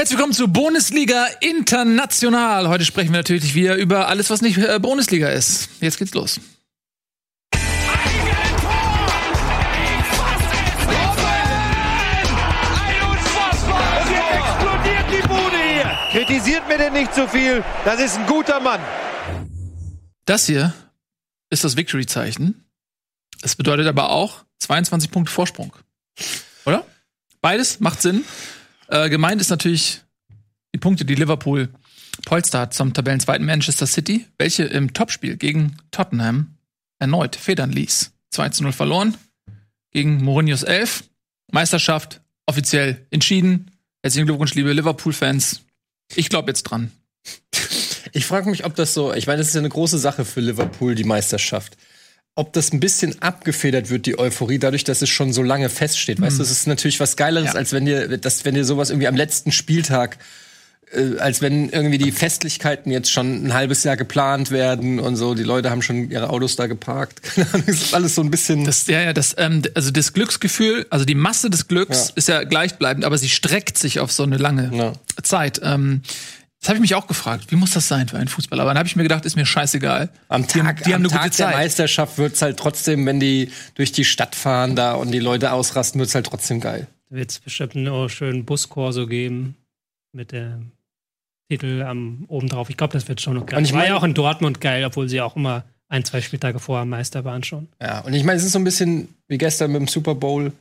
Herzlich willkommen zu Bundesliga International. Heute sprechen wir natürlich wieder über alles, was nicht äh, Bundesliga ist. Jetzt geht's los. explodiert die Bude hier. Kritisiert mir denn nicht zu viel. Das ist ein guter Mann. Das hier ist das Victory-Zeichen. Es bedeutet aber auch 22 Punkte Vorsprung. Oder? Beides macht Sinn. Äh, gemeint ist natürlich die Punkte, die Liverpool Polster hat zum Tabellenzweiten Manchester City, welche im Topspiel gegen Tottenham erneut federn ließ. 2 zu 0 verloren gegen Mourinhos 11. Meisterschaft offiziell entschieden. Herzlichen Glückwunsch, liebe Liverpool-Fans. Ich glaube jetzt dran. Ich frage mich, ob das so, ich meine, das ist ja eine große Sache für Liverpool, die Meisterschaft. Ob das ein bisschen abgefedert wird, die Euphorie, dadurch, dass es schon so lange feststeht. Weißt du, es ist natürlich was Geileres, Ja. als wenn dir, dass, wenn dir sowas irgendwie am letzten Spieltag, äh, als wenn irgendwie die Festlichkeiten jetzt schon ein halbes Jahr geplant werden und so, die Leute haben schon ihre Autos da geparkt. Es ist alles so ein bisschen. Das, ja, ja, das, ähm, also das Glücksgefühl, also die Masse des Glücks Ja. ist ja gleichbleibend, aber sie streckt sich auf so eine lange Ja. Zeit. Ähm, das habe ich mich auch gefragt. Wie muss das sein für einen Fußballer? Aber dann habe ich mir gedacht, ist mir scheißegal. Am Die haben- Tag, die haben am eine Tag gute der. Meisterschaft wird's halt trotzdem, wenn die durch die Stadt fahren da und die Leute ausrasten, wird's halt trotzdem geil. Da wird es bestimmt einen schönen Buskorso geben mit dem Titel am obendrauf. Ich glaube, das wird schon noch geil. Und ich War ja auch in Dortmund geil, obwohl sie auch immer ein, zwei Spieltage vorher Meister waren schon. Ja, und ich meine, es ist so ein bisschen wie gestern mit dem Super Bowl.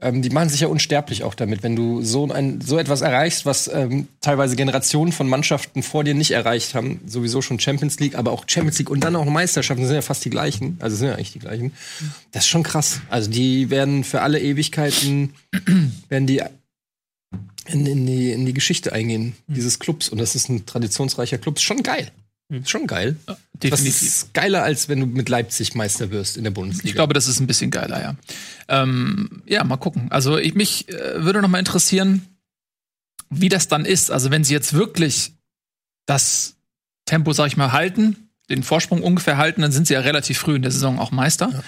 Ähm, die machen sich ja unsterblich auch damit, wenn du so, ein, so etwas erreichst, was ähm, teilweise Generationen von Mannschaften vor dir nicht erreicht haben. Sowieso schon Champions League, aber auch Champions League und dann auch Meisterschaften sind ja fast die gleichen. Also sind ja eigentlich die gleichen. Das ist schon krass. Also die werden für alle Ewigkeiten werden die in, in, die, in die Geschichte eingehen, dieses Clubs. Und das ist ein traditionsreicher Club. Ist schon geil. Ist schon geil. Das Definitiv. ist geiler, als wenn du mit Leipzig Meister wirst in der Bundesliga. Ich glaube, das ist ein bisschen geiler, ja. Ähm, ja, mal gucken. Also ich, mich äh, würde noch mal interessieren, wie das dann ist. Also wenn sie jetzt wirklich das Tempo, sag ich mal, halten, den Vorsprung ungefähr halten, dann sind sie ja relativ früh in der Saison auch Meister.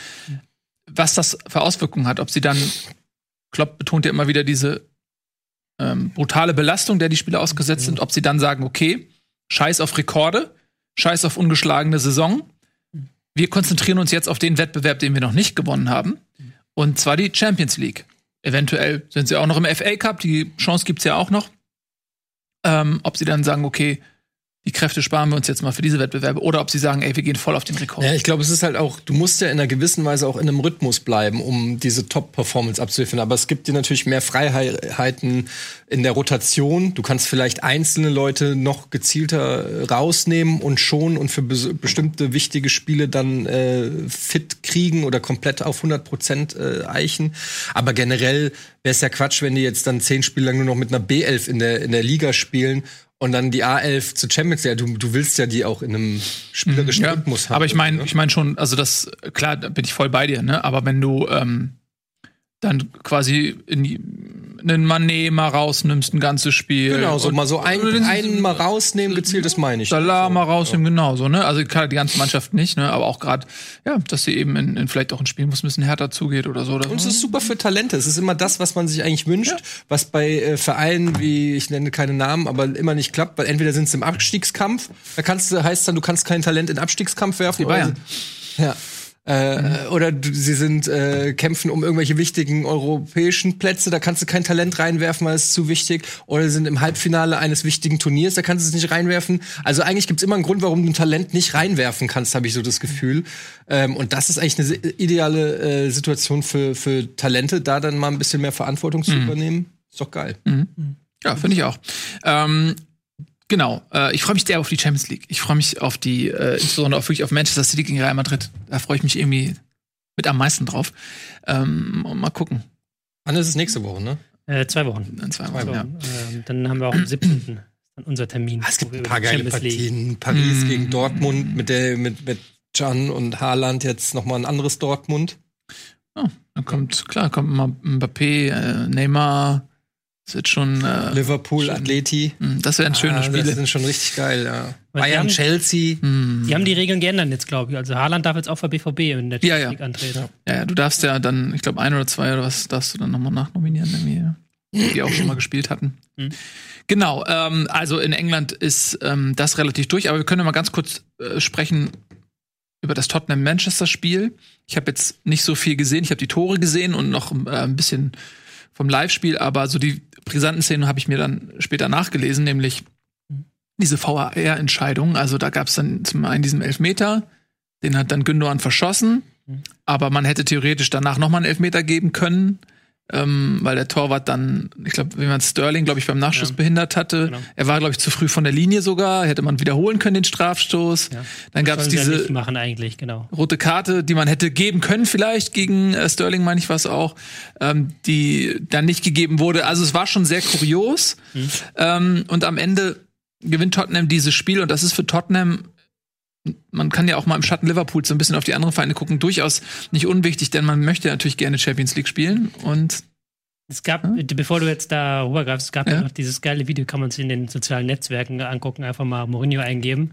Was das für Auswirkungen hat, ob sie dann, Klopp betont ja immer wieder diese ähm, brutale Belastung, der die Spieler ausgesetzt sind, ob sie dann sagen, okay, scheiß auf Rekorde, scheiß auf ungeschlagene Saison, wir konzentrieren uns jetzt auf den Wettbewerb, den wir noch nicht gewonnen haben. Und zwar die Champions League. Eventuell sind sie auch noch im FA Cup, die Chance gibt's ja auch noch. Ähm, ob sie dann sagen, okay, die Kräfte sparen wir uns jetzt mal für diese Wettbewerbe. Oder ob sie sagen, ey, wir gehen voll auf den Rekord. Ja, ich glaube, es ist halt auch, du musst ja in einer gewissen Weise auch in einem Rhythmus bleiben, um diese Top-Performance abzuliefern. Aber es gibt dir natürlich mehr Freiheiten in der Rotation. Du kannst vielleicht einzelne Leute noch gezielter rausnehmen und schon und für bes- bestimmte wichtige Spiele dann äh, fit kriegen oder komplett auf 100 Prozent äh, eichen. Aber generell wäre es ja Quatsch, wenn die jetzt dann zehn Spiele lang nur noch mit einer B11 in der, in der Liga spielen und dann die A11 zu Champions League. Du, du willst ja die auch in einem spielerischen Ja, Rhythmus haben. aber ich meine, ne? ich meine schon, also das, klar, da bin ich voll bei dir, ne? Aber wenn du ähm, dann quasi in einen Mané mal rausnimmst, ein ganzes Spiel. Genau, so und- mal so ein, einen mal rausnehmen, gezielt, das meine ich. Salah mal rausnehmen, genau so, ne? Also klar, die ganze Mannschaft nicht, ne? Aber auch gerade, ja, dass sie eben in, in vielleicht auch in Spielen, wo es ein bisschen härter zugeht oder so. Oder Und es so. ist super für Talente. Es ist immer das, was man sich eigentlich wünscht, was bei äh, Vereinen wie, ich nenne keine Namen, aber immer nicht klappt, weil entweder sind sie im Abstiegskampf, da kannst du, heißt dann, du kannst kein Talent in Abstiegskampf werfen. Die Bayern. Oder ja. Äh, Oder du, sie sind äh, kämpfen um irgendwelche wichtigen europäischen Plätze, da kannst du kein Talent reinwerfen, weil es zu wichtig. Oder sie sind im Halbfinale eines wichtigen Turniers, da kannst du es nicht reinwerfen. Also eigentlich gibt's immer einen Grund, warum du ein Talent nicht reinwerfen kannst, habe ich so das Gefühl. Ähm, und das ist eigentlich eine ideale äh, Situation für, für Talente, da dann mal ein bisschen mehr Verantwortung zu übernehmen. Ist doch geil. Ja, finde ich auch. Ähm, genau. Äh, ich freue mich sehr auf die Champions League. Ich freue mich auf die, äh, insbesondere auf, wirklich auf Manchester City gegen Real Madrid. Da freue ich mich irgendwie mit am meisten drauf. Ähm, und mal gucken. Wann ist es nächste Woche, ne? Äh, zwei Wochen. In zwei So, Wochen, ja. ähm, dann haben wir auch am 17. dann unser Termin. Ah, es gibt ein paar geile Champions League- Partien. Paris Mm. gegen Dortmund mit der mit mit Can und Haaland jetzt noch mal ein anderes Dortmund. Oh, dann kommt, klar, kommt mal Mbappé, äh, Neymar. Das wird schon, äh, Liverpool, schön. Atleti. mh, das wären schöne Ah, Spiele. Das sind schon richtig geil, ja. Weil Bayern, die haben- Chelsea. Hm. Die haben die Regeln geändert jetzt, glaube ich. Also Haaland darf jetzt auch für BVB in der Ja, Champions ja. League antreten. Ja, ja, du darfst ja dann, ich glaube, ein oder zwei oder was darfst du dann nochmal nachnominieren. Irgendwie. ja. die auch schon mal gespielt hatten. Mhm. Genau, ähm, also in England ist ähm, das relativ durch, aber wir können mal ganz kurz äh, sprechen über das Tottenham-Manchester-Spiel. Ich habe jetzt nicht so viel gesehen, ich habe die Tore gesehen und noch äh, ein bisschen vom Live-Spiel, aber so die brisanten Szenen habe ich mir dann später nachgelesen, nämlich diese VAR-Entscheidung. Also da gab es dann zum einen diesen Elfmeter, den hat dann Gündogan verschossen, aber man hätte theoretisch danach noch mal einen Elfmeter geben können ähm, weil der Torwart dann, ich glaube, wie man Sterling, glaube ich, beim Nachschuss Ja. behindert hatte. Genau. Er war, glaube ich, zu früh von der Linie sogar. Hätte man wiederholen können, den Strafstoß. Ja. Dann gab es diese genau. rote Karte, die man hätte geben können, vielleicht gegen äh, Sterling, meine ich was auch, ähm, die dann nicht gegeben wurde. Also es war schon sehr kurios. Ähm, und am Ende gewinnt Tottenham dieses Spiel und das ist für Tottenham man kann ja auch mal im Schatten Liverpool so ein bisschen auf die anderen Vereine gucken, durchaus nicht unwichtig, denn man möchte natürlich gerne Champions League spielen und Es gab, bevor du jetzt da rübergreifst, es gab ja. Ja. noch dieses geile Video, kann man sich in den sozialen Netzwerken angucken, einfach mal Mourinho eingeben,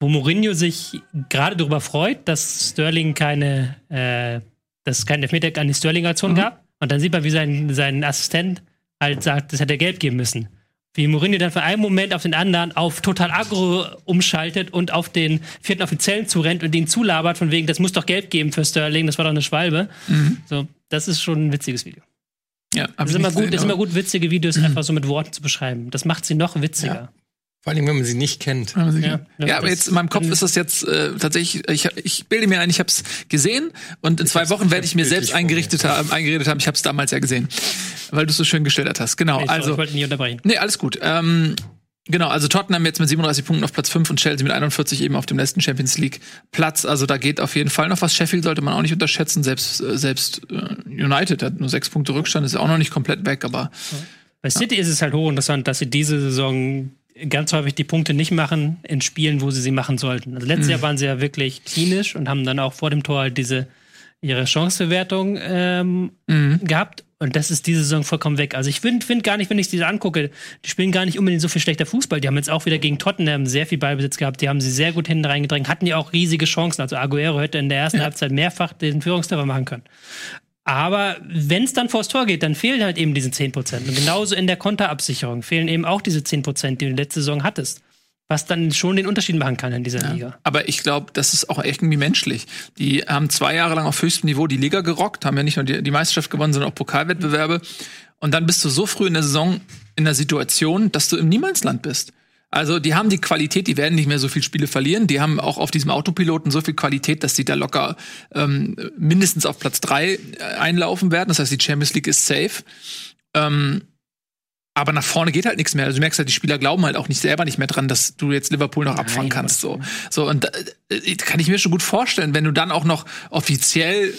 wo Mourinho sich gerade darüber freut, dass Sterling keine, äh, dass es keinen Elfmeter an die Sterling-Aktion Mhm. gab. Und dann sieht man, wie sein, sein Assistent halt sagt, das hätte er gelb geben müssen. Wie Mourinho dann von einem Moment auf den anderen auf total aggro umschaltet und auf den vierten Offiziellen zurennt und ihn zulabert, von wegen, das muss doch gelb geben für Sterling, das war doch eine Schwalbe. So, das ist schon ein witziges Video. ja, ich ist immer gut, gesehen, ist immer gut, witzige Videos einfach so mit Worten zu beschreiben. Das macht sie noch witziger. Vor allem, wenn man sie nicht kennt. Ja, Ja, ja, aber jetzt in meinem Kopf ist das jetzt äh, tatsächlich, ich, ich bilde mir ein, ich habe es gesehen und in zwei hab's- Wochen ich werde ich mir selbst eingerichtet haben, eingeredet haben, ich habe es damals ja gesehen, weil du es so schön geschildert hast. Genau, Nee, also ich wollte nicht unterbrechen. Nee, alles gut. Ähm, genau, also Tottenham jetzt mit 37 Punkten auf Platz 5 und Chelsea mit 41 eben auf dem letzten Champions League Platz. Also da geht auf jeden Fall noch was. Sheffield sollte man auch nicht unterschätzen. Selbst, äh, selbst äh, United hat nur sechs Punkte Rückstand, ist auch noch nicht komplett weg, aber Bei City ist es halt hochinteressant, dass sie diese Saison ganz häufig die Punkte nicht machen in Spielen, wo sie sie machen sollten. Also letztes Jahr waren sie ja wirklich klinisch und haben dann auch vor dem Tor halt diese ihre Chancebewertung ähm, gehabt. Und das ist diese Saison vollkommen weg. Also ich finde find gar nicht, wenn ich diese angucke, die spielen gar nicht unbedingt so viel schlechter Fußball. Die haben jetzt auch wieder gegen Tottenham sehr viel Ballbesitz gehabt. Die haben sie sehr gut hinten reingedrängt, hatten ja auch riesige Chancen. Also Aguero hätte in der ersten Halbzeit mehrfach den Führungstreffer machen können. Aber wenn es dann vors Tor geht, dann fehlen halt eben diese 10%. Und genauso in der Konterabsicherung fehlen eben auch diese 10%, die du letzte Saison hattest. Was dann schon den Unterschied machen kann in dieser Liga. Aber ich glaube, das ist auch echt irgendwie menschlich. Die haben zwei Jahre lang auf höchstem Niveau die Liga gerockt, haben ja nicht nur die, die Meisterschaft gewonnen, sondern auch Pokalwettbewerbe. Und dann bist du so früh in der Saison in der Situation, dass du im Niemandsland bist. Also die haben die Qualität, die werden nicht mehr so viele Spiele verlieren. Die haben auch auf diesem Autopiloten so viel Qualität, dass die da locker ähm, mindestens auf Platz drei äh, einlaufen werden. Das heißt, die Champions League ist safe. Ähm, aber nach vorne geht halt nichts mehr. Also du merkst halt, die Spieler glauben halt auch nicht selber nicht mehr dran, dass du jetzt Liverpool noch abfangen aber- kannst. So, so und äh, kann ich mir schon gut vorstellen, wenn du dann auch noch offiziell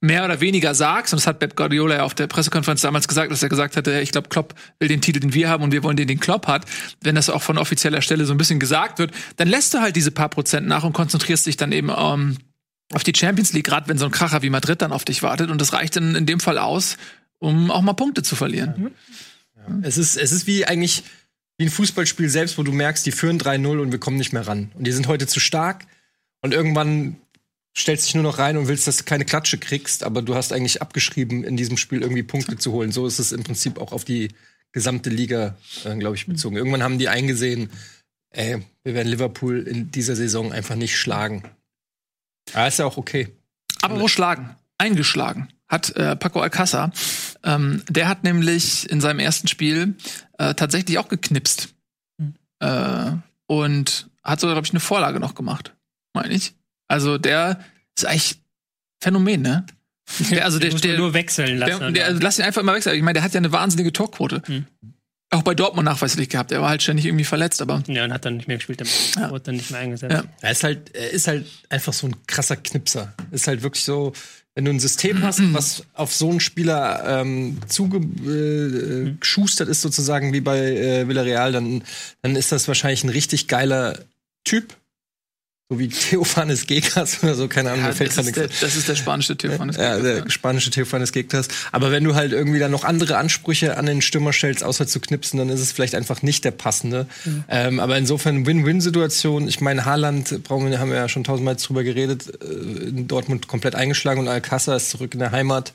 mehr oder weniger sagst, und das hat Pep Guardiola ja auf der Pressekonferenz damals gesagt, dass er gesagt hatte, ich glaube, Klopp will den Titel, den wir haben, und wir wollen den, den Klopp hat. Wenn das auch von offizieller Stelle so ein bisschen gesagt wird, dann lässt du halt diese paar Prozent nach und konzentrierst dich dann eben ähm, auf die Champions League, gerade wenn so ein Kracher wie Madrid dann auf dich wartet. Und das reicht dann in dem Fall aus, um auch mal Punkte zu verlieren. Es ist, es ist wie eigentlich wie ein Fußballspiel selbst, wo du merkst, die führen 3-0 und wir kommen nicht mehr ran. Und die sind heute zu stark. Und irgendwann stellst dich nur noch rein und willst, dass du keine Klatsche kriegst, aber du hast eigentlich abgeschrieben, in diesem Spiel irgendwie Punkte zu holen. So ist es im Prinzip auch auf die gesamte Liga, äh, glaube ich, bezogen. Irgendwann haben die eingesehen, ey, wir werden Liverpool in dieser Saison einfach nicht schlagen. Ja, ist ja auch okay. Aber wo schlagen? Eingeschlagen hat äh, Paco Alcázar. Ähm, der hat nämlich in seinem ersten Spiel äh, tatsächlich auch geknipst. Äh, und hat sogar, glaube ich, eine Vorlage noch gemacht, meine ich. Also der ist eigentlich Phänomen, ne? Der, also der, der, nur wechseln lassen. der, der, also lass ihn einfach mal wechseln. Ich meine, der hat ja eine wahnsinnige Torquote. Hm. Auch bei Dortmund nachweislich gehabt. Er war halt ständig irgendwie verletzt, aber ja, und hat dann nicht mehr gespielt. Dann wurde dann nicht mehr eingesetzt. Ja. Er ist halt, er ist halt einfach so ein krasser Knipser. Ist halt wirklich so, wenn du ein System hast, was auf so einen Spieler ähm, zugeschustert äh, geschustert ist, sozusagen wie bei äh, Villarreal, dann, dann ist das wahrscheinlich ein richtig geiler Typ. So wie Theophanes Gekas oder so, keine Ahnung, ja, mir fällt das, gerade ist nichts der, das ist der spanische Typ von ja, der spanische Theophanes Gekas. Aber wenn du halt irgendwie dann noch andere Ansprüche an den Stürmer stellst, außer zu knipsen, dann ist es vielleicht einfach nicht der passende. Ähm, aber insofern Win-Win-Situation. Ich meine, Haaland, brauchen wir, haben wir ja schon tausendmal drüber geredet, äh, in Dortmund komplett eingeschlagen und Alcázar ist zurück in der Heimat.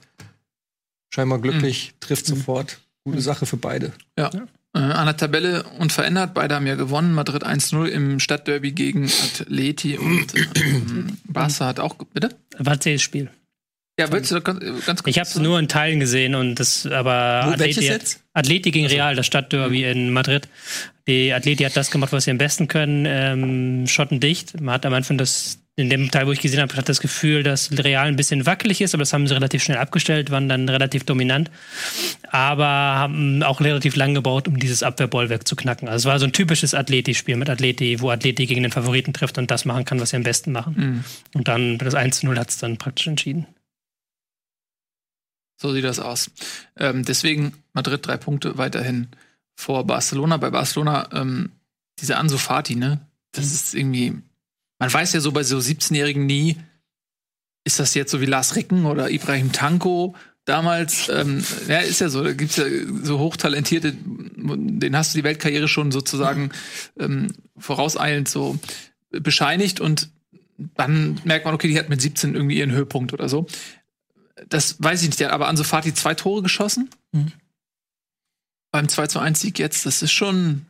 Scheinbar glücklich, trifft sofort. Gute Sache für beide. Ja. Äh, an der Tabelle unverändert. Beide haben ja gewonnen. Madrid 1-0 im Stadtderby gegen Atleti und ähm, Barca hat auch. Bitte? War zähes Spiel. Ja, willst du ganz, ganz kurz? Ich habe es nur in Teilen gesehen und das, aber Wo, Atleti, jetzt? Atleti gegen Real, das Stadtderby in Madrid. Die Atleti hat das gemacht, was sie am besten können, ähm, schottendicht. Man hat am Anfang das, in dem Teil, wo ich gesehen habe, hat das Gefühl, dass Real ein bisschen wackelig ist, aber das haben sie relativ schnell abgestellt, waren dann relativ dominant, aber haben auch relativ lang gebaut, um dieses Abwehrbollwerk zu knacken. Also es war so ein typisches Atleti-Spiel mit Atleti, wo Atleti gegen den Favoriten trifft und das machen kann, was sie am besten machen. Mhm. Und dann das 1-0 hat es dann praktisch entschieden. So sieht das aus. Ähm, deswegen Madrid drei Punkte weiterhin vor Barcelona. Bei Barcelona, ähm, diese Ansu Fati, ne? Das ist irgendwie, man weiß ja so bei so 17-Jährigen nie, ist das jetzt so wie Lars Ricken oder Ibrahim Tanko damals? Ähm, ja, ist ja so, da gibt's ja so hochtalentierte, den hast du die Weltkarriere schon sozusagen ähm, vorauseilend so bescheinigt und dann merkt man, okay, die hat mit 17 irgendwie ihren Höhepunkt oder so das weiß ich nicht, der hat aber Ansu Fati zwei Tore geschossen. Mhm. Beim 2 zu 1 Sieg jetzt, das ist schon.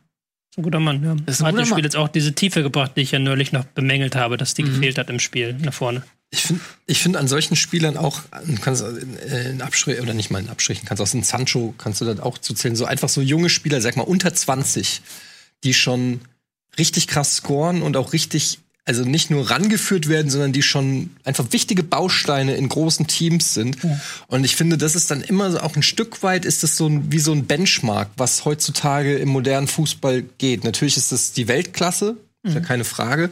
Ein guter Mann, ja. Das ist ein hat dem Spiel Mann. jetzt auch diese Tiefe gebracht, die ich ja neulich noch bemängelt habe, dass die Mhm. gefehlt hat im Spiel nach vorne. Ich finde ich find an solchen Spielern auch, du kannst in, in Abstrich, oder nicht mal in Abstrichen, kannst aus dem Sancho, kannst du das auch zuzählen, so einfach so junge Spieler, sag mal unter 20, die schon richtig krass scoren und auch richtig, also nicht nur rangeführt werden, sondern die schon einfach wichtige Bausteine in großen Teams sind. Und ich finde, das ist dann immer so, auch ein Stück weit ist das so ein, wie so ein Benchmark, was heutzutage im modernen Fußball geht. Natürlich ist das die Weltklasse, ist ja keine Frage.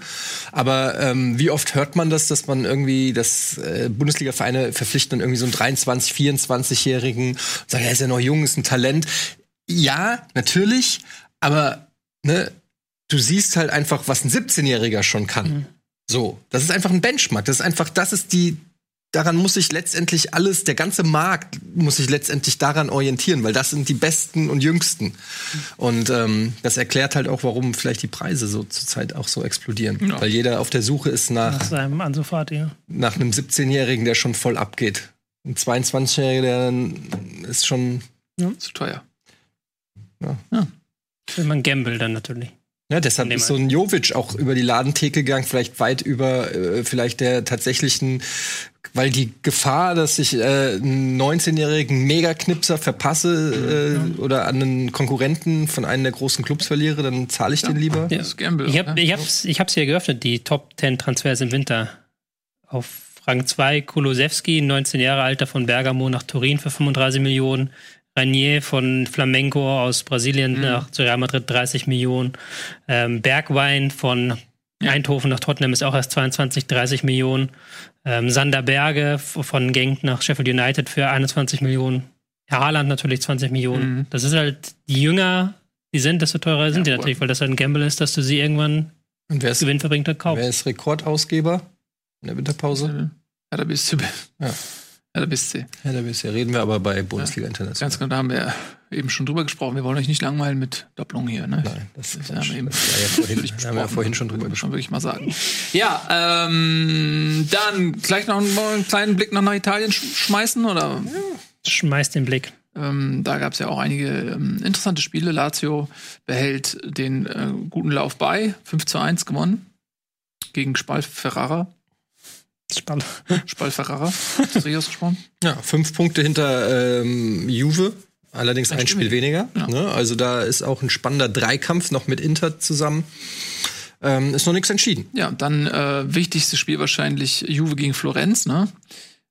Aber ähm, wie oft hört man das, dass man irgendwie, dass äh, Bundesliga-Vereine verpflichten dann irgendwie so einen 23, 24-Jährigen und sagen, er ist ja noch jung, ist ein Talent. Ja, natürlich, aber ne, du siehst halt einfach, was ein 17-Jähriger schon kann. So, das ist einfach ein Benchmark. Das ist einfach, das ist die, daran muss sich letztendlich alles, der ganze Markt muss sich letztendlich daran orientieren, weil das sind die Besten und Jüngsten. Und ähm, das erklärt halt auch, warum vielleicht die Preise so zurzeit auch so explodieren. Ja. Weil jeder auf der Suche ist nach, Nach seinem Ansu Fati, ja. nach einem 17-Jährigen, der schon voll abgeht. Ein 22-Jähriger, der ist schon, Zu teuer. Will man gamble dann natürlich. Ja, deshalb ist so ein Jovic auch über die Ladentheke gegangen, vielleicht weit über äh, vielleicht der tatsächlichen, weil die Gefahr, dass ich äh, einen 19-jährigen Megaknipser verpasse äh, oder an einen Konkurrenten von einem der großen Clubs verliere, dann zahle ich den lieber. Ja. Gamble. Ich, hab, ne? ich, hab's, ich hab's hier geöffnet, die Top 10 Transfers im Winter. Auf Rang 2 Kulusewski, 19 Jahre alter von Bergamo nach Turin für 35 Millionen. Ranier von Flamengo aus Brasilien nach zu Real Madrid 30 Millionen. Ähm, Bergwein von Eindhoven nach Tottenham ist auch erst 22, 30 Millionen. Ähm, Sander Berge von Genk nach Sheffield United für 21 Millionen. Herr Haaland natürlich 20 Millionen. Mhm. Das ist halt, die jünger die sind, desto teurer sind die Ja, natürlich, weil das halt ein Gamble ist, dass du sie irgendwann Und wer ist, Gewinn verbringt und kauft. wer ist Rekordausgeber in der Winterpause? Ja, da bist du. Ja. Ja, da bist du. Ja, da bisher reden wir aber bei Bundesliga International. Ganz genau, da haben wir eben schon drüber gesprochen. Wir wollen euch nicht langweilen mit Doppelung hier, ne? Nein, das, Das haben wir eben das ja vorhin, haben wir ja vorhin schon drüber Muss gesprochen. man wirklich mal sagen. Ja, ähm, dann gleich noch einen, einen kleinen Blick noch nach Italien sch schmeißen, oder? Schmeißt den Blick. Ähm, da gab es ja auch einige ähm, interessante Spiele. Lazio behält den äh, guten Lauf bei. 5 zu 1 gewonnen. Gegen Spal Ferrara. Spannend. Spal Ferrara. Ist das richtig ausgesprochen? Ja, fünf Punkte hinter ähm, Juve, allerdings ein. Spiel weniger. Ja. Ne? Also da ist auch ein spannender Dreikampf noch mit Inter zusammen. Ähm, ist noch nichts entschieden. Ja, dann äh, wichtigstes Spiel wahrscheinlich Juve gegen Florenz, ne?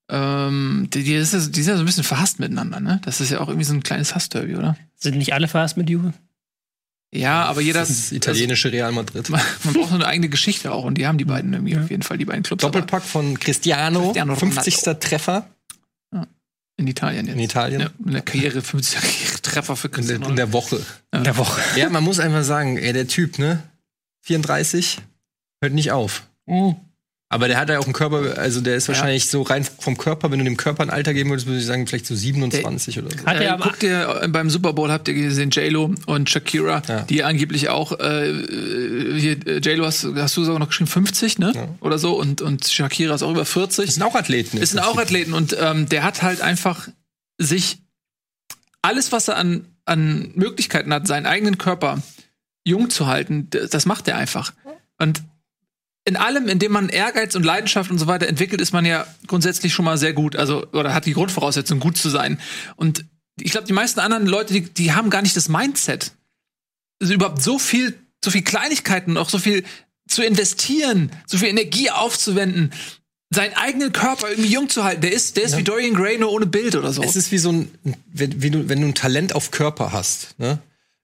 Ähm, die, die, ist ja, die sind ja so ein bisschen verhasst miteinander, ne? Das ist ja auch irgendwie so ein kleines Hassderby, oder? Sind nicht alle fast mit Juve? Ja, aber jeder. Das ist italienische Real Madrid. Man, man braucht so eine eigene Geschichte auch und die haben die beiden irgendwie auf jeden Fall, die beiden Clubs. Doppelpack von Cristiano, Cristiano Ronaldo. 50. Treffer In Italien jetzt. in Italien Ja, in der Karriere 50 Treffer für in, der, Cristiano. in der Woche. In der Woche. Ja, man muss einfach sagen, ey, der Typ, ne? 34, hört nicht auf. Oh. Aber der hat ja auch einen Körper, also der ist wahrscheinlich so rein vom Körper, wenn du dem Körper ein Alter geben würdest, würde ich sagen, vielleicht so 27 oder so. Hat Äh, er aber guckt ihr äh, beim Super Bowl habt ihr gesehen J-Lo und Shakira, Ja. die angeblich auch äh, hier äh, J-Lo hast, hast du sogar noch geschrieben 50, ne? Ja. Oder so und und Shakira ist auch über 40. Das sind auch Athleten. Es sind auch. Athleten und ähm, der hat halt einfach sich alles, was er an, an Möglichkeiten hat, seinen eigenen Körper jung zu halten, das macht er einfach. Und in allem, in dem man Ehrgeiz und Leidenschaft und so weiter entwickelt, ist man ja grundsätzlich schon mal sehr gut, also oder hat die Grundvoraussetzung, gut zu sein. Und ich glaube, die meisten anderen Leute, die, die haben gar nicht das Mindset, also überhaupt so viel, so viel Kleinigkeiten, auch so viel zu investieren, so viel Energie aufzuwenden, seinen eigenen Körper irgendwie jung zu halten. Der ist, der ist wie Dorian Gray nur ohne Bild oder so. Es ist wie so ein, wenn, wie du, wenn du ein Talent auf Körper hast, ne?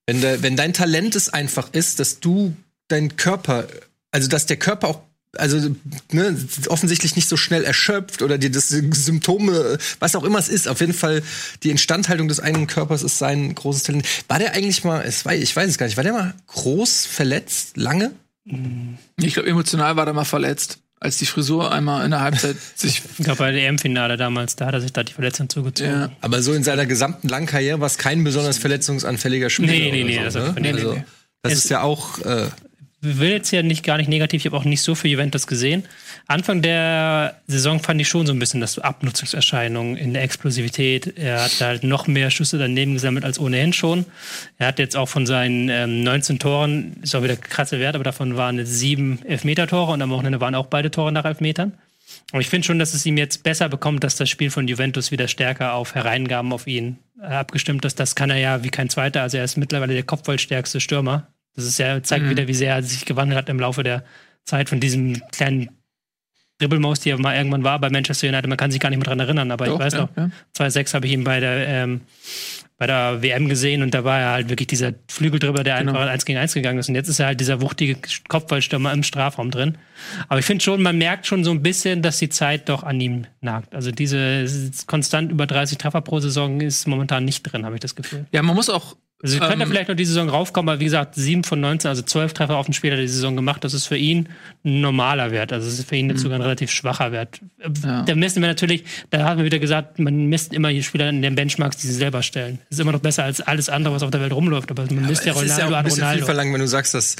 Wenn, der, wenn dein Talent es einfach ist, dass du deinen Körper, also dass der Körper auch, also ne, offensichtlich nicht so schnell erschöpft oder dir das Symptome, was auch immer es ist, auf jeden Fall die Instandhaltung des eigenen Körpers ist sein großes Talent. War der eigentlich mal, es war, ich weiß es gar nicht, war der mal groß verletzt, lange? ich glaube, emotional war er mal verletzt, als die Frisur einmal in der Halbzeit sich. Ich glaube, bei der EM-Finale damals, da hat er sich da die Verletzung zugezogen. Ja. Aber so in seiner gesamten langen Karriere war es kein besonders verletzungsanfälliger Spieler. Nee, nee, oder nee, so, das ne? nee, nee, also, nee. Das Es- ist ja auch äh, will jetzt ja nicht gar nicht negativ, ich habe auch nicht so viel Juventus gesehen. Anfang der Saison fand ich schon so ein bisschen das Abnutzungserscheinungen in der Explosivität. Er hat halt noch mehr Schüsse daneben gesammelt als ohnehin schon. Er hat jetzt auch von seinen ähm, 19 Toren, ist auch wieder krasse Wert, aber davon waren sieben Elfmeter-Tore und am Wochenende waren auch beide Tore nach Elfmetern. Aber ich finde schon, dass es ihm jetzt besser bekommt, dass das Spiel von Juventus wieder stärker auf Hereingaben auf ihn abgestimmt ist. Das kann er ja wie kein zweiter. Also er ist mittlerweile der kopfballstärkste Stürmer. Das ist ja, zeigt wieder, wie sehr er sich gewandelt hat im Laufe der Zeit von diesem kleinen Dribbelmaus, die er mal irgendwann war bei Manchester United. Man kann sich gar nicht mehr dran erinnern, aber Doch, ich weiß ja, noch, ja. 2006 habe ich ihn bei der, ähm, bei der WM gesehen und da war er halt wirklich dieser Flügeldribbler, der Genau. einfach eins gegen eins gegangen ist. Und jetzt ist er halt dieser wuchtige Kopfballstürmer im Strafraum drin. Aber ich finde schon, man merkt schon so ein bisschen, dass die Zeit doch an ihm nagt. Also diese konstant über 30 Treffer pro Saison ist momentan nicht drin, habe ich das Gefühl. Ja, man muss auch. Also sie könnte Ähm, vielleicht noch diese Saison raufkommen, aber wie gesagt, sieben von 19, also zwölf Treffer auf den Spieler die Saison gemacht. Das ist für ihn ein normaler Wert. Also es ist für ihn jetzt sogar ein relativ schwacher Wert. Mhm. Ja. Da messen wir natürlich, da haben wir wieder gesagt, man misst immer die Spieler in den Benchmarks, die sie selber stellen. Das ist immer noch besser als alles andere, was auf der Welt rumläuft. Aber man misst ja es ist Ronaldo ja auch ein bisschen viel Ronaldo. verlangt, wenn du sagst, dass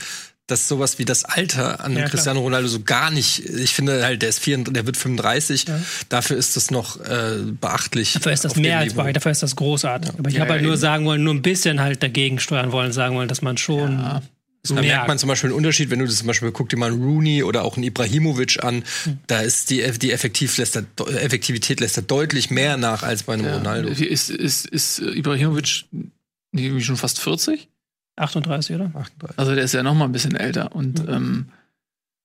dass sowas wie das Alter an Ja. Cristiano Ronaldo so gar nicht. Ich finde halt, der ist 34, der wird 35. Dafür ist das noch äh, beachtlich. Dafür ist das mehr als bei, dafür ist das großartig. Aber ich Ja, habe halt ja, nur eben. sagen wollen, nur ein bisschen halt dagegen steuern wollen, sagen wollen, dass man schon so Da merkt man zum Beispiel einen Unterschied, wenn du das zum Beispiel guck dir mal einen Rooney oder auch einen Ibrahimovic an, Hm. da ist die, die Effektiv lässt er, Effektivität lässt er deutlich mehr nach als bei einem Ronaldo. Ist, ist, ist Ibrahimovic irgendwie schon fast 40? 38, oder? Also der ist ja noch mal ein bisschen älter. Und ähm,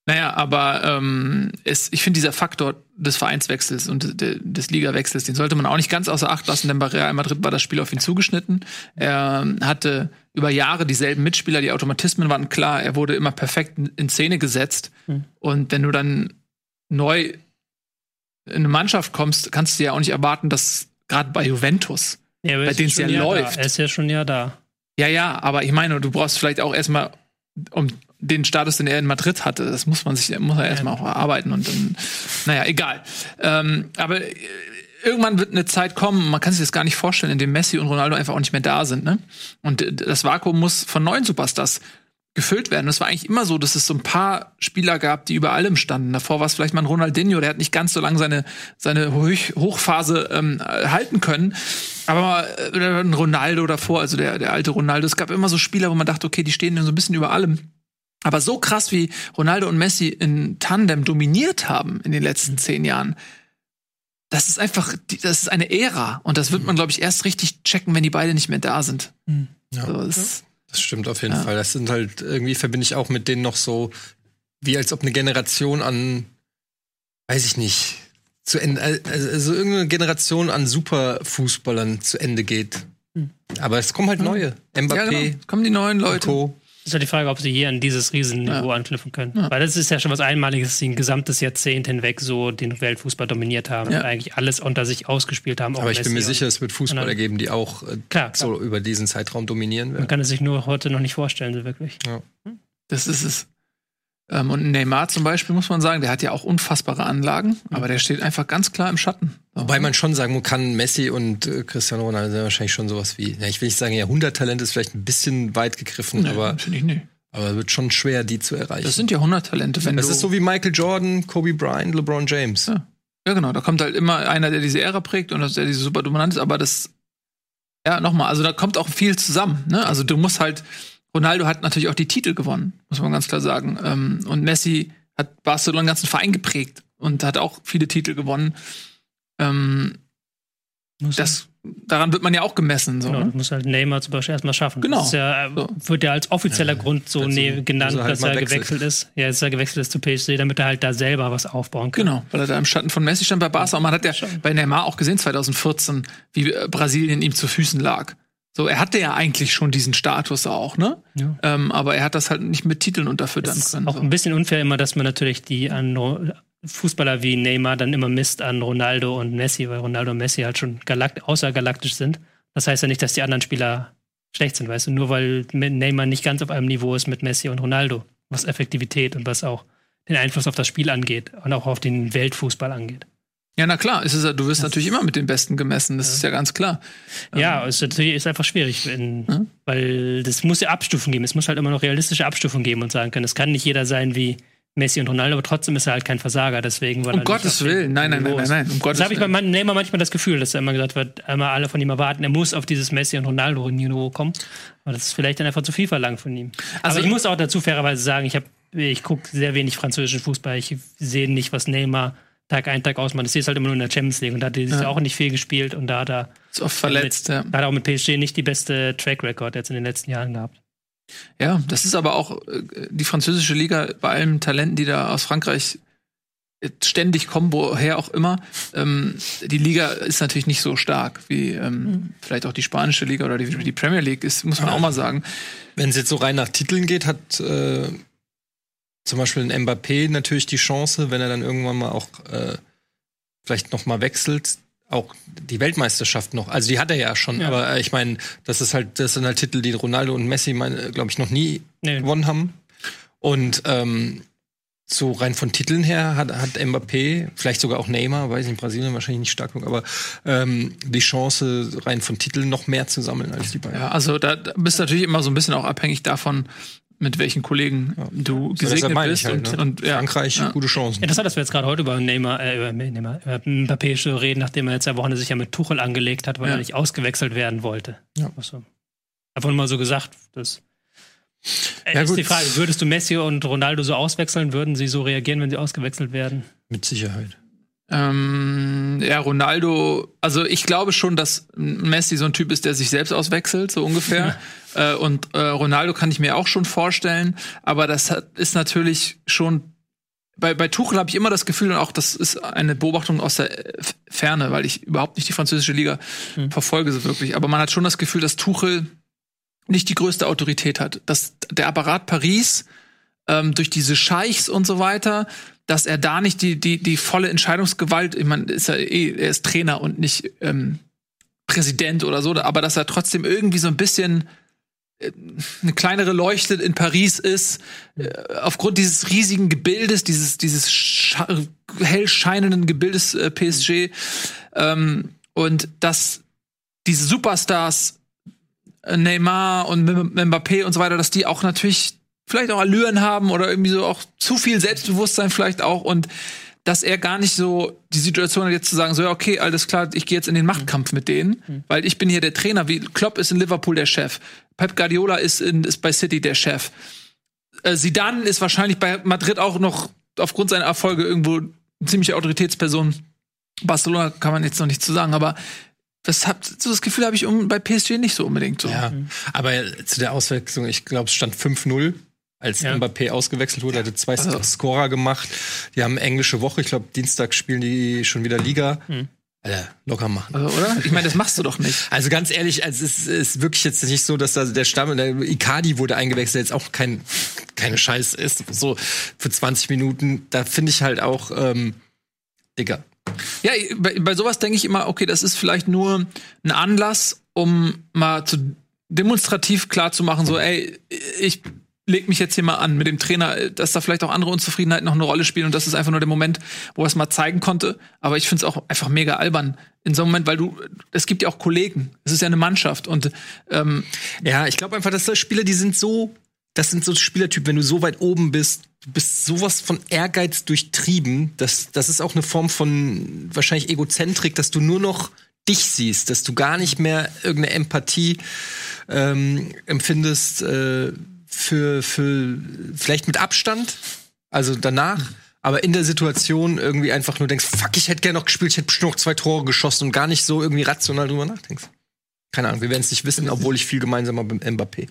naja, aber ähm, es, ich finde dieser Faktor des Vereinswechsels und de, des Ligawechsels, den sollte man auch nicht ganz außer Acht lassen, denn bei Real Madrid war das Spiel auf ihn zugeschnitten. Er hatte über Jahre dieselben Mitspieler, die Automatismen waren klar, er wurde immer perfekt in, Szene gesetzt. Und wenn du dann neu in eine Mannschaft kommst, kannst du ja auch nicht erwarten, dass gerade bei Juventus Ja, Bei denen es ja läuft. Da. Er ist ja schon ja da. Ja, ja, aber ich meine, du brauchst vielleicht auch erstmal, um den Status, den er in Madrid hatte, das muss man sich, muss er erstmal auch erarbeiten und dann, naja, egal. Ähm, aber äh, irgendwann wird eine Zeit kommen, man kann sich das gar nicht vorstellen, in dem Messi und Ronaldo einfach auch nicht mehr da sind, ne? Und äh, das Vakuum muss von neuen Superstars gefüllt werden. Es war eigentlich immer so, dass es so ein paar Spieler gab, die über allem standen. Davor war es vielleicht mal ein Ronaldinho, der hat nicht ganz so lange seine, seine Hoch Hochphase ähm, halten können. Aber äh, ein Ronaldo davor, also der, der alte Ronaldo, es gab immer so Spieler, wo man dachte, okay, die stehen so ein bisschen über allem. Aber so krass wie Ronaldo und Messi in Tandem dominiert haben in den letzten zehn Jahren, das ist einfach, das ist eine Ära. Und das wird man, glaube ich, erst richtig checken, wenn die beide nicht mehr da sind. Ja. So, das, Das stimmt auf jeden Ja. Fall. Das sind halt, irgendwie verbinde ich auch mit denen noch so, wie als ob eine Generation an, weiß ich nicht, zu Ende, also, irgendeine Generation an Superfußballern zu Ende geht. Aber es kommen halt neue. Mbappé, ja, genau. Es kommen die neuen Leute. Ist ja die Frage, ob sie hier an dieses Riesenniveau Ja. anknüpfen können. Weil das ist ja schon was Einmaliges, dass sie ein gesamtes Jahrzehnt hinweg so den Weltfußball dominiert haben Ja. und eigentlich alles unter sich ausgespielt haben. Aber ich bin mir sicher, es wird Fußballer Genau. geben, die auch äh, Klar, klar. so über diesen Zeitraum dominieren Man werden. kann es sich nur heute noch nicht vorstellen, so wirklich. Das ist es. Ähm, und Neymar zum Beispiel, muss man sagen, der hat ja auch unfassbare Anlagen, aber der steht einfach ganz klar im Schatten. Wobei man schon sagen kann, Messi und äh, Cristiano Ronaldo sind wahrscheinlich schon sowas wie, ja, ich will nicht sagen, Jahrhunderttalent ist vielleicht ein bisschen weit gegriffen, aber, finde ich nicht. aber wird schon schwer, die zu erreichen. Das sind ja 100 Talente. Wenn das du, ist so wie Michael Jordan, Kobe Bryant, LeBron James. Ja. Ja, genau. Da kommt halt immer einer, der diese Ära prägt und der diese super dominant ist, aber das Ja, nochmal, also da kommt auch viel zusammen. Ne? Also du musst halt, Ronaldo hat natürlich auch die Titel gewonnen, muss man ganz klar sagen. Ähm, und Messi hat Barcelona den ganzen Verein geprägt und hat auch viele Titel gewonnen. Ähm, das, daran wird man ja auch gemessen. So, Genau, ne? muss halt Neymar zum Beispiel erstmal schaffen. Genau. Das ist ja, äh, So. wird ja als offizieller Grund so dazu ne- genannt, muss er halt dass er wechseln. gewechselt ist. Ja, dass er gewechselt ist zu PSG, damit er halt da selber was aufbauen kann. Genau, weil er da im Schatten von Messi stand bei Barca. Und man hat ja bei Neymar auch gesehen 2014, wie äh, Brasilien ihm zu Füßen lag. So, er hatte ja eigentlich schon diesen Status auch, ne? Ja. Ähm, aber er hat das halt nicht mit Titeln unterfüttern Es ist können. auch so. ein bisschen unfair immer, dass man natürlich die an Fußballer wie Neymar dann immer misst an Ronaldo und Messi, weil Ronaldo und Messi halt schon galakt außergalaktisch sind. Das heißt ja nicht, dass die anderen Spieler schlecht sind, weißt du, nur weil Neymar nicht ganz auf einem Niveau ist mit Messi und Ronaldo, was Effektivität und was auch den Einfluss auf das Spiel angeht und auch auf den Weltfußball angeht. Ja, na klar, es ist, ja- du wirst natürlich immer mit den Besten gemessen, das ist ja ganz klar. Ja, es ist natürlich ist einfach schwierig, wenn, Mhm. weil das muss ja Abstufungen geben. Es muss halt immer noch realistische Abstufungen geben und sagen können, es kann nicht jeder sein wie Messi und Ronaldo, aber trotzdem ist er halt kein Versager, deswegen. Weil Um Gottes Willen, nein, nein, nein, nein, nein, um Gottes Das habe ich bei Willen. Man- Neymar manchmal das Gefühl, dass da immer gesagt wird, einmal alle von ihm erwarten, er muss auf dieses Messi und Ronaldo Niveau kommen. Aber das ist vielleicht dann einfach zu viel verlangt von ihm. Also- aber ich muss auch dazu fairerweise sagen, ich habe, ich gucke sehr wenig französischen Fußball. Ich sehe nicht, was Neymar Tag ein, Tag aus. Ich sehe es halt immer nur in der Champions League und da hat er dieses Ja. Jahr auch nicht viel gespielt und da hat er Ist oft verletzt, ja. da hat er auch mit PSG nicht die beste Track Record jetzt in den letzten Jahren gehabt. Ja, das ist aber auch äh, die französische Liga bei allen Talenten, die da aus Frankreich ständig kommen, woher auch immer. Ähm, die Liga ist natürlich nicht so stark wie ähm, vielleicht auch die spanische Liga oder die, die Premier League ist, muss man auch mal sagen. Wenn es jetzt so rein nach Titeln geht, hat äh, zum Beispiel ein Mbappé natürlich die Chance, wenn er dann irgendwann mal auch äh, vielleicht noch mal wechselt, auch die Weltmeisterschaft noch. Also die hat er ja schon, Ja. aber äh, ich meine, das ist halt, das sind halt Titel, die Ronaldo und Messi, glaube ich, noch nie Nee. gewonnen haben. Und ähm, so rein von Titeln her hat, hat Mbappé, vielleicht sogar auch Neymar, weiß ich in Brasilien wahrscheinlich nicht stark genug, aber ähm, die Chance, rein von Titeln noch mehr zu sammeln als die beiden. Ja, also da, da bist du natürlich immer so ein bisschen auch abhängig davon, mit welchen Kollegen du So, deshalb gesegnet meine bist. halt, und, ne? und, ja. Frankreich, Ja. gute Chancen. Interessant, dass wir jetzt gerade heute über Neymar, äh, über Neymar, über Mbappé schon reden, nachdem er jetzt am Wochenende sich ja mit Tuchel angelegt hat, weil Ja. er nicht ausgewechselt werden wollte. Ja. Also, einfach nur mal so gesagt, das äh, Ja, ist gut. die Frage, würdest du Messi und Ronaldo so auswechseln? Würden sie so reagieren, wenn sie ausgewechselt werden? Mit Sicherheit. Ähm, ja, Ronaldo, also ich glaube schon, dass Messi so ein Typ ist, der sich selbst auswechselt, so ungefähr. äh, und äh, Ronaldo kann ich mir auch schon vorstellen, aber das hat, ist natürlich schon. Bei, bei Tuchel habe ich immer das Gefühl, und auch das ist eine Beobachtung aus der äh, Ferne, weil ich überhaupt nicht die französische Liga verfolge so wirklich. Aber man hat schon das Gefühl, dass Tuchel nicht die größte Autorität hat. Dass der Apparat Paris ähm, durch diese Scheichs und so weiter, dass er da nicht die, die, die volle Entscheidungsgewalt, ich meine, ist er, eh, er ist Trainer und nicht ähm, Präsident oder so, aber dass er trotzdem irgendwie so ein bisschen äh, eine kleinere Leuchte in Paris ist, äh, aufgrund dieses riesigen Gebildes, dieses, dieses hell scheinenden Gebildes äh, PSG, ähm, und dass diese Superstars äh, Neymar und Mbappé und so weiter, dass die auch natürlich vielleicht auch Allüren haben oder irgendwie so auch zu viel Selbstbewusstsein vielleicht auch und dass er gar nicht so die Situation hat, jetzt zu sagen, so ja, okay, alles klar, ich gehe jetzt in den Machtkampf mit denen, weil ich bin hier der Trainer, wie Klopp ist in Liverpool der Chef, Pep Guardiola ist, in, ist bei City der Chef. Äh, Zidane ist wahrscheinlich bei Madrid auch noch aufgrund seiner Erfolge irgendwo eine ziemliche Autoritätsperson. Barcelona kann man jetzt noch nicht zu sagen, aber das, hab, so das Gefühl habe ich um, bei PSG nicht so unbedingt so. Ja, aber zu der Auswechslung, ich glaube, es stand 5-0, als Ja. Mbappé ausgewechselt wurde. Hatte zwei Also- Scorer gemacht. Die haben englische Woche. Ich glaube, Dienstag spielen die schon wieder Liga. Alter, locker machen. Also, oder? Ich meine, das machst du doch nicht. Also ganz ehrlich, also es ist wirklich jetzt nicht so, dass da der Stamm, der Icardi wurde eingewechselt, der jetzt auch kein keine Scheiß ist, so für 20 Minuten. Da finde ich halt auch, ähm, Digga. Ja, bei, bei sowas denke ich immer, okay, das ist vielleicht nur ein Anlass, um mal zu demonstrativ klar zu machen, so, ey, ich leg mich jetzt hier mal an mit dem Trainer, dass da vielleicht auch andere Unzufriedenheiten noch eine Rolle spielen und das ist einfach nur der Moment, wo er es mal zeigen konnte. Aber ich finde es auch einfach mega albern in so einem Moment, weil du, es gibt ja auch Kollegen, es ist ja eine Mannschaft und ähm, Ja, ich glaube einfach, dass das Spieler, die sind so, das sind so Spielertypen, wenn du so weit oben bist, du bist sowas von Ehrgeiz durchtrieben, das, das ist auch eine Form von wahrscheinlich Egozentrik, dass du nur noch dich siehst, dass du gar nicht mehr irgendeine Empathie ähm, empfindest äh, für, für vielleicht mit Abstand, also danach, aber in der Situation irgendwie einfach nur denkst, fuck, ich hätte gerne noch gespielt, ich hätte bestimmt noch zwei Tore geschossen und gar nicht so irgendwie rational drüber nachdenkst. Keine Ahnung, wir werden es nicht wissen, obwohl ich viel gemeinsam habe mit Mbappé.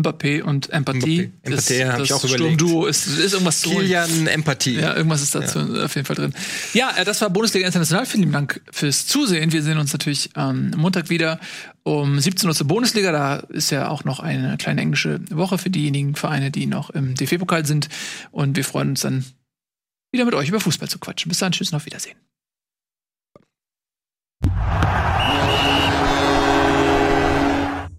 Mbappé und Empathie. Mbappé. Das, Empathie, das, das auch Sturmduo ist, ist irgendwas zu. Kilian Empathie. Ja, irgendwas ist dazu ja. auf jeden Fall drin. Ja, äh, das war Bundesliga International. Vielen Dank fürs Zusehen. Wir sehen uns natürlich am ähm, Montag wieder um 17 Uhr zur Bundesliga. Da ist ja auch noch eine kleine englische Woche für diejenigen Vereine, die noch im DFB-Pokal sind. Und wir freuen uns dann wieder mit euch über Fußball zu quatschen. Bis dann, tschüss und auf Wiedersehen.